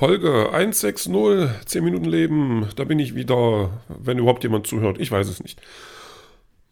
Folge 160, 10 Minuten Leben. Da bin ich wieder, wenn überhaupt jemand zuhört. Ich weiß es nicht.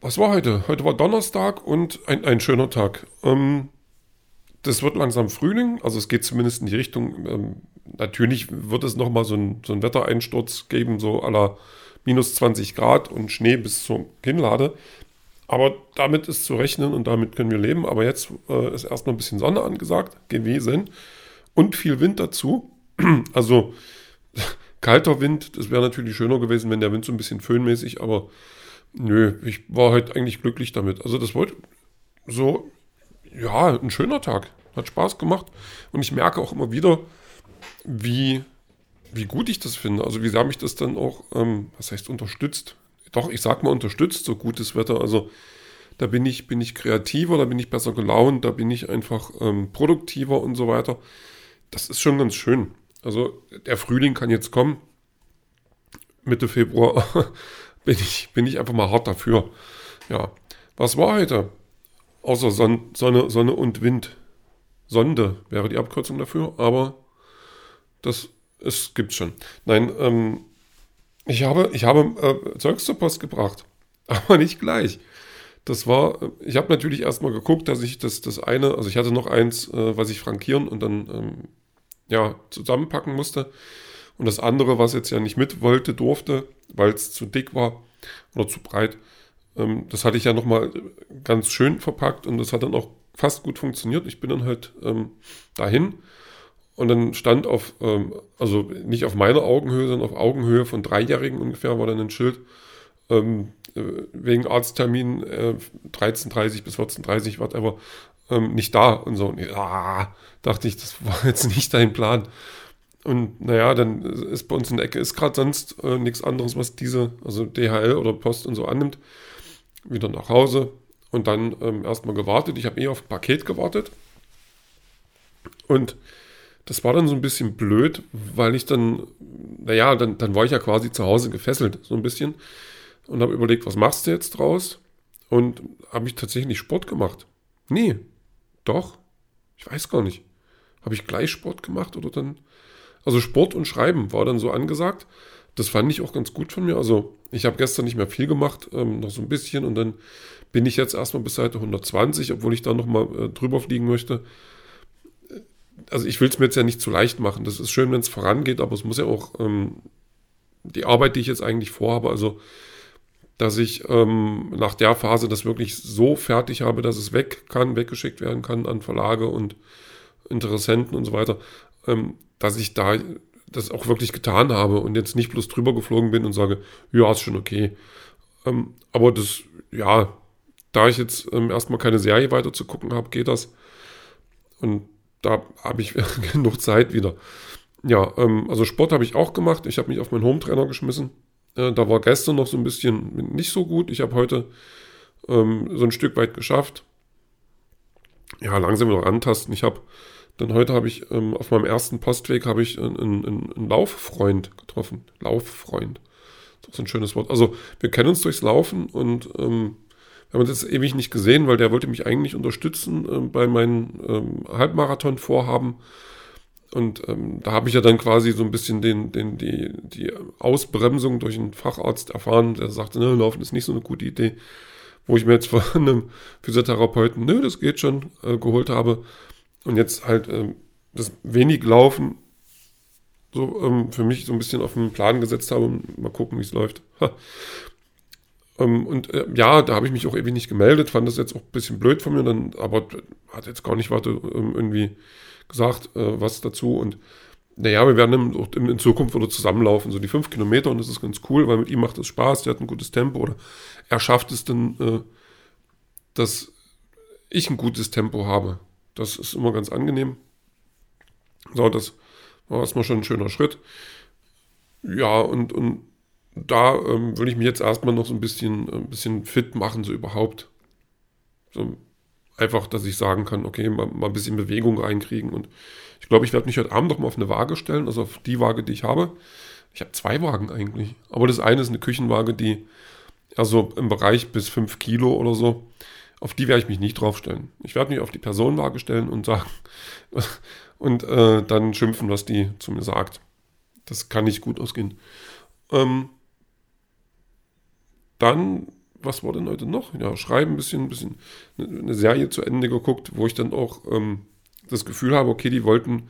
Was war heute? Heute war Donnerstag und ein, ein schöner Tag. Ähm, das wird langsam Frühling, also es geht zumindest in die Richtung. Ähm, natürlich wird es nochmal so, ein, so einen Wettereinsturz geben, so aller minus 20 Grad und Schnee bis zur Kinnlade. Aber damit ist zu rechnen und damit können wir leben. Aber jetzt äh, ist erstmal ein bisschen Sonne angesagt gewesen und viel Wind dazu. Also kalter Wind, das wäre natürlich schöner gewesen, wenn der Wind so ein bisschen föhnmäßig, aber nö, ich war heute eigentlich glücklich damit. Also das wollte so, ja, ein schöner Tag. Hat Spaß gemacht. Und ich merke auch immer wieder, wie, wie gut ich das finde. Also wie sehr mich das dann auch, ähm, was heißt unterstützt? Doch, ich sag mal unterstützt, so gutes Wetter. Also da bin ich, bin ich kreativer, da bin ich besser gelaunt, da bin ich einfach ähm, produktiver und so weiter das ist schon ganz schön. Also der Frühling kann jetzt kommen. Mitte Februar bin ich, bin ich einfach mal hart dafür. Ja, was war heute? Außer Son Sonne, Sonne und Wind. Sonde wäre die Abkürzung dafür, aber das es gibt's schon. Nein, ähm, ich habe, ich habe äh, Zeugs zur Post gebracht, aber nicht gleich. Das war, ich habe natürlich erstmal geguckt, dass ich das, das eine, also ich hatte noch eins, äh, was ich frankieren und dann ähm, ja, zusammenpacken musste. Und das andere, was jetzt ja nicht mit wollte, durfte, weil es zu dick war oder zu breit, ähm, das hatte ich ja nochmal ganz schön verpackt und das hat dann auch fast gut funktioniert. Ich bin dann halt ähm, dahin und dann stand auf, ähm, also nicht auf meiner Augenhöhe, sondern auf Augenhöhe von Dreijährigen ungefähr, war dann ein Schild, ähm, äh, wegen Arzttermin äh, 13.30 bis 14.30 whatever, ähm, nicht da und so. Und ja, dachte ich, das war jetzt nicht dein Plan. Und naja, dann ist bei uns in der Ecke ist gerade sonst äh, nichts anderes, was diese, also DHL oder Post und so annimmt. Wieder nach Hause und dann ähm, erstmal gewartet. Ich habe eh auf Paket gewartet. Und das war dann so ein bisschen blöd, weil ich dann, naja, dann, dann war ich ja quasi zu Hause gefesselt, so ein bisschen. Und habe überlegt, was machst du jetzt draus? Und habe ich tatsächlich Sport gemacht. Nee, doch. Ich weiß gar nicht. Habe ich gleich Sport gemacht oder dann. Also Sport und Schreiben war dann so angesagt. Das fand ich auch ganz gut von mir. Also ich habe gestern nicht mehr viel gemacht, ähm, noch so ein bisschen und dann bin ich jetzt erstmal bis Seite 120, obwohl ich da nochmal äh, drüber fliegen möchte. Also ich will es mir jetzt ja nicht zu leicht machen. Das ist schön, wenn es vorangeht, aber es muss ja auch ähm, die Arbeit, die ich jetzt eigentlich vorhabe, also dass ich ähm, nach der Phase das wirklich so fertig habe, dass es weg kann, weggeschickt werden kann an Verlage und Interessenten und so weiter, ähm, dass ich da das auch wirklich getan habe und jetzt nicht bloß drüber geflogen bin und sage, ja, ist schon okay. Ähm, aber das, ja, da ich jetzt ähm, erstmal keine Serie weiter zu gucken habe, geht das. Und da habe ich genug Zeit wieder. Ja, ähm, also Sport habe ich auch gemacht. Ich habe mich auf meinen Home-Trainer geschmissen äh, da war gestern noch so ein bisschen nicht so gut. Ich habe heute ähm, so ein Stück weit geschafft. Ja, langsam wieder antasten. Ich habe, dann heute habe ich ähm, auf meinem ersten Postweg habe ich einen, einen, einen Lauffreund getroffen. Lauffreund. Das ist ein schönes Wort. Also wir kennen uns durchs Laufen und ähm, wir haben uns jetzt ewig nicht gesehen, weil der wollte mich eigentlich unterstützen äh, bei meinen ähm, Halbmarathon-Vorhaben. Und ähm, da habe ich ja dann quasi so ein bisschen den, den, die, die Ausbremsung durch einen Facharzt erfahren, der sagte, ne, Laufen ist nicht so eine gute Idee. Wo ich mir jetzt von einem Physiotherapeuten, nö, das geht schon, äh, geholt habe. Und jetzt halt ähm, das wenig Laufen so ähm, für mich so ein bisschen auf den Plan gesetzt habe. Mal gucken, wie es läuft. Ähm, und äh, ja, da habe ich mich auch ewig nicht gemeldet, fand das jetzt auch ein bisschen blöd von mir, dann, aber hat jetzt gar nicht weiter ähm, irgendwie gesagt, äh, was dazu. Und naja, wir werden in, in, Zukunft wieder zusammenlaufen, so die fünf Kilometer und das ist ganz cool, weil mit ihm macht es Spaß, der hat ein gutes Tempo oder er schafft es dann, äh, dass ich ein gutes Tempo habe. Das ist immer ganz angenehm. So, das war erstmal schon ein schöner Schritt. Ja, und, und da ähm, will ich mich jetzt erstmal noch so ein bisschen, ein bisschen fit machen, so überhaupt. So einfach, dass ich sagen kann, okay, mal, mal ein bisschen Bewegung reinkriegen. Und ich glaube, ich werde mich heute Abend doch mal auf eine Waage stellen, also auf die Waage, die ich habe. Ich habe zwei Wagen eigentlich. Aber das eine ist eine Küchenwaage, die also im Bereich bis 5 Kilo oder so. auf die werde ich mich nicht draufstellen. Ich werde mich auf die Personenwaage stellen und sagen und äh, dann schimpfen, was die zu mir sagt. Das kann nicht gut ausgehen. Ähm, dann, was war denn heute noch? Ja, schreiben ein bisschen, ein bisschen eine Serie zu Ende geguckt, wo ich dann auch ähm, das Gefühl habe, okay, die wollten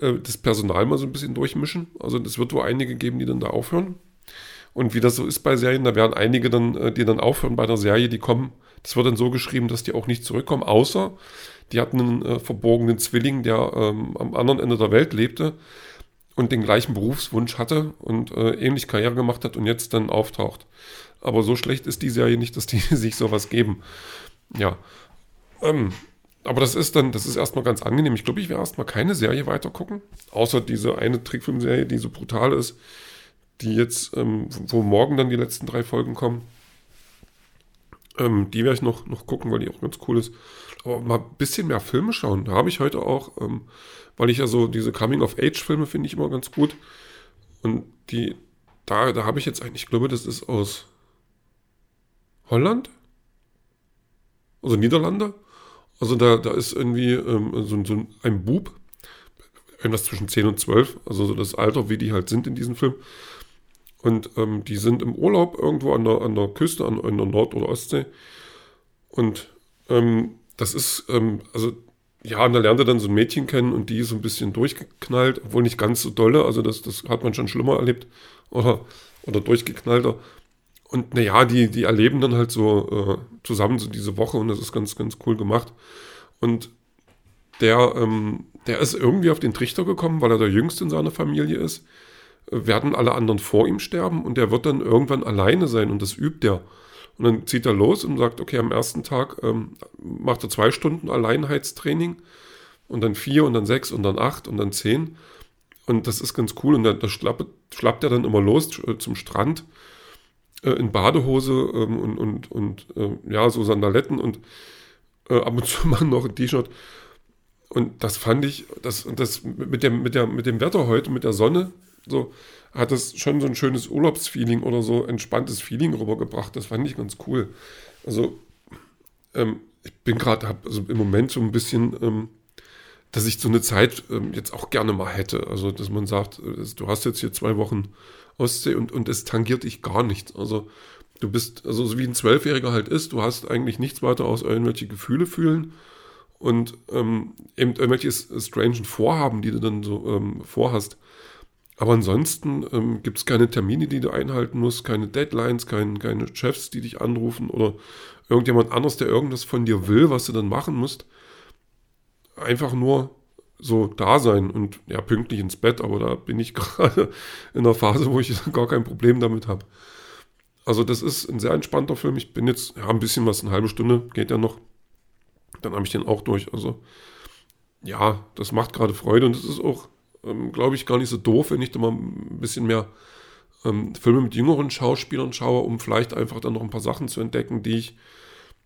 äh, das Personal mal so ein bisschen durchmischen. Also es wird wohl einige geben, die dann da aufhören. Und wie das so ist bei Serien, da werden einige dann, äh, die dann aufhören bei einer Serie, die kommen, das wird dann so geschrieben, dass die auch nicht zurückkommen, außer die hatten einen äh, verborgenen Zwilling, der ähm, am anderen Ende der Welt lebte und den gleichen Berufswunsch hatte und äh, ähnlich Karriere gemacht hat und jetzt dann auftaucht. Aber so schlecht ist die Serie nicht, dass die sich sowas geben. Ja. Ähm, aber das ist dann, das ist erstmal ganz angenehm. Ich glaube, ich werde erstmal keine Serie weiter gucken. Außer diese eine Trickfilmserie, die so brutal ist, die jetzt, ähm, wo morgen dann die letzten drei Folgen kommen. Ähm, die werde ich noch, noch gucken, weil die auch ganz cool ist. Aber mal ein bisschen mehr Filme schauen. Da habe ich heute auch, ähm, weil ich ja so diese Coming-of-Age-Filme finde ich immer ganz gut. Und die, da, da habe ich jetzt eigentlich, ich glaube, das ist aus Holland? Also Niederlande? Also da, da ist irgendwie ähm, so, so ein Bub, irgendwas zwischen 10 und 12, also so das Alter, wie die halt sind in diesem Film. Und ähm, die sind im Urlaub irgendwo an der, an der Küste, an, an der Nord- oder Ostsee. Und ähm, das ist, ähm, also ja, und da lernt er dann so ein Mädchen kennen und die ist so ein bisschen durchgeknallt, obwohl nicht ganz so dolle, also das, das hat man schon schlimmer erlebt oder, oder durchgeknallter. Und naja, die, die erleben dann halt so äh, zusammen so diese Woche und das ist ganz, ganz cool gemacht. Und der, ähm, der ist irgendwie auf den Trichter gekommen, weil er der Jüngste in seiner Familie ist. Äh, werden alle anderen vor ihm sterben und der wird dann irgendwann alleine sein und das übt er. Und dann zieht er los und sagt, okay, am ersten Tag ähm, macht er zwei Stunden Alleinheitstraining und dann vier und dann sechs und dann acht und dann zehn. Und das ist ganz cool. Und da, da schlappt, schlappt er dann immer los äh, zum Strand äh, in Badehose ähm, und, und, und äh, ja, so Sandaletten und äh, ab und zu mal noch ein T-Shirt. Und das fand ich, das, das mit, dem, mit, der, mit dem Wetter heute, mit der Sonne, so hat das schon so ein schönes Urlaubsfeeling oder so entspanntes Feeling rübergebracht. Das fand ich ganz cool. Also, ähm, ich bin gerade, also im Moment so ein bisschen, ähm, dass ich so eine Zeit ähm, jetzt auch gerne mal hätte. Also, dass man sagt, äh, du hast jetzt hier zwei Wochen Ostsee und, und es tangiert dich gar nichts. Also du bist, also so wie ein Zwölfjähriger halt ist, du hast eigentlich nichts weiter aus irgendwelche Gefühle fühlen und ähm, eben irgendwelche strangen Vorhaben, die du dann so ähm, vorhast. Aber ansonsten ähm, gibt es keine Termine, die du einhalten musst, keine Deadlines, kein, keine Chefs, die dich anrufen oder irgendjemand anderes, der irgendwas von dir will, was du dann machen musst. Einfach nur so da sein und ja, pünktlich ins Bett, aber da bin ich gerade in einer Phase, wo ich gar kein Problem damit habe. Also das ist ein sehr entspannter Film. Ich bin jetzt, ja, ein bisschen was, eine halbe Stunde geht ja noch. Dann habe ich den auch durch. Also ja, das macht gerade Freude und es ist auch, ähm, glaube ich, gar nicht so doof, wenn ich da mal ein bisschen mehr ähm, Filme mit jüngeren Schauspielern schaue, um vielleicht einfach dann noch ein paar Sachen zu entdecken, die ich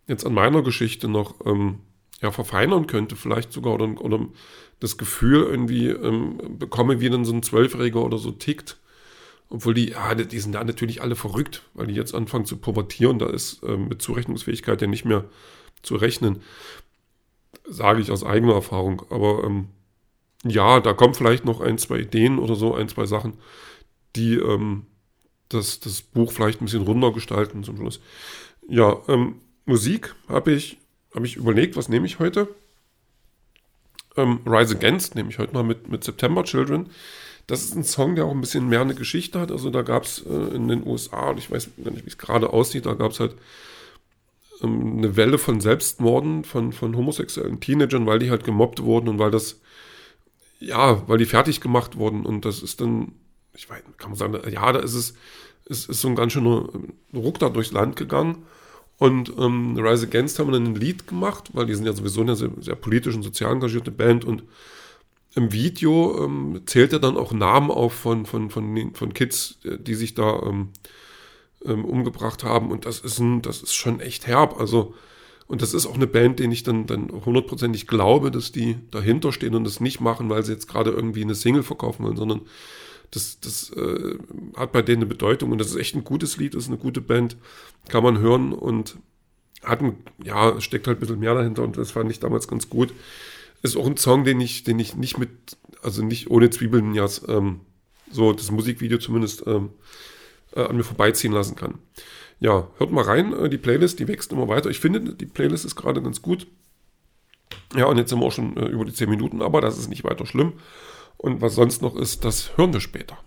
jetzt an meiner Geschichte noch ähm, ja, verfeinern könnte, vielleicht sogar oder, oder das Gefühl irgendwie ähm, bekomme, wie dann so ein Zwölfjähriger oder so tickt. Obwohl die, ja, die sind da natürlich alle verrückt, weil die jetzt anfangen zu pubertieren. Da ist ähm, mit Zurechnungsfähigkeit ja nicht mehr zu rechnen. Sage ich aus eigener Erfahrung. Aber ähm, ja, da kommen vielleicht noch ein, zwei Ideen oder so, ein, zwei Sachen, die ähm, das, das Buch vielleicht ein bisschen runder gestalten zum Schluss. Ja, ähm, Musik habe ich habe ich überlegt, was nehme ich heute? Ähm, Rise Against nehme ich heute mal mit, mit September Children. Das ist ein Song, der auch ein bisschen mehr eine Geschichte hat. Also da gab es äh, in den USA, und ich weiß nicht, wie es gerade aussieht, da gab es halt ähm, eine Welle von Selbstmorden von, von homosexuellen Teenagern, weil die halt gemobbt wurden und weil das, ja, weil die fertig gemacht wurden. Und das ist dann, ich weiß, kann man sagen, ja, da ist es, es ist so ein ganz schöner Ruck da durchs Land gegangen. Und ähm, Rise Against haben dann ein Lied gemacht, weil die sind ja sowieso eine sehr, sehr politisch und sozial engagierte Band. Und im Video ähm, zählt er dann auch Namen auf von, von, von, von Kids, äh, die sich da ähm, ähm, umgebracht haben. Und das ist, ein, das ist schon echt herb. Also, und das ist auch eine Band, denen ich dann, dann hundertprozentig glaube, dass die dahinter stehen und das nicht machen, weil sie jetzt gerade irgendwie eine Single verkaufen wollen, sondern das, das äh, hat bei denen eine Bedeutung und das ist echt ein gutes Lied, das ist eine gute Band, kann man hören und hat ein, ja, steckt halt ein bisschen mehr dahinter und das fand ich damals ganz gut. Ist auch ein Song, den ich, den ich nicht mit, also nicht ohne Zwiebeln, ja, ähm, so das Musikvideo zumindest ähm, äh, an mir vorbeiziehen lassen kann. Ja, hört mal rein, äh, die Playlist, die wächst immer weiter. Ich finde, die Playlist ist gerade ganz gut. Ja, und jetzt sind wir auch schon äh, über die 10 Minuten, aber das ist nicht weiter schlimm. Und was sonst noch ist, das hören wir später.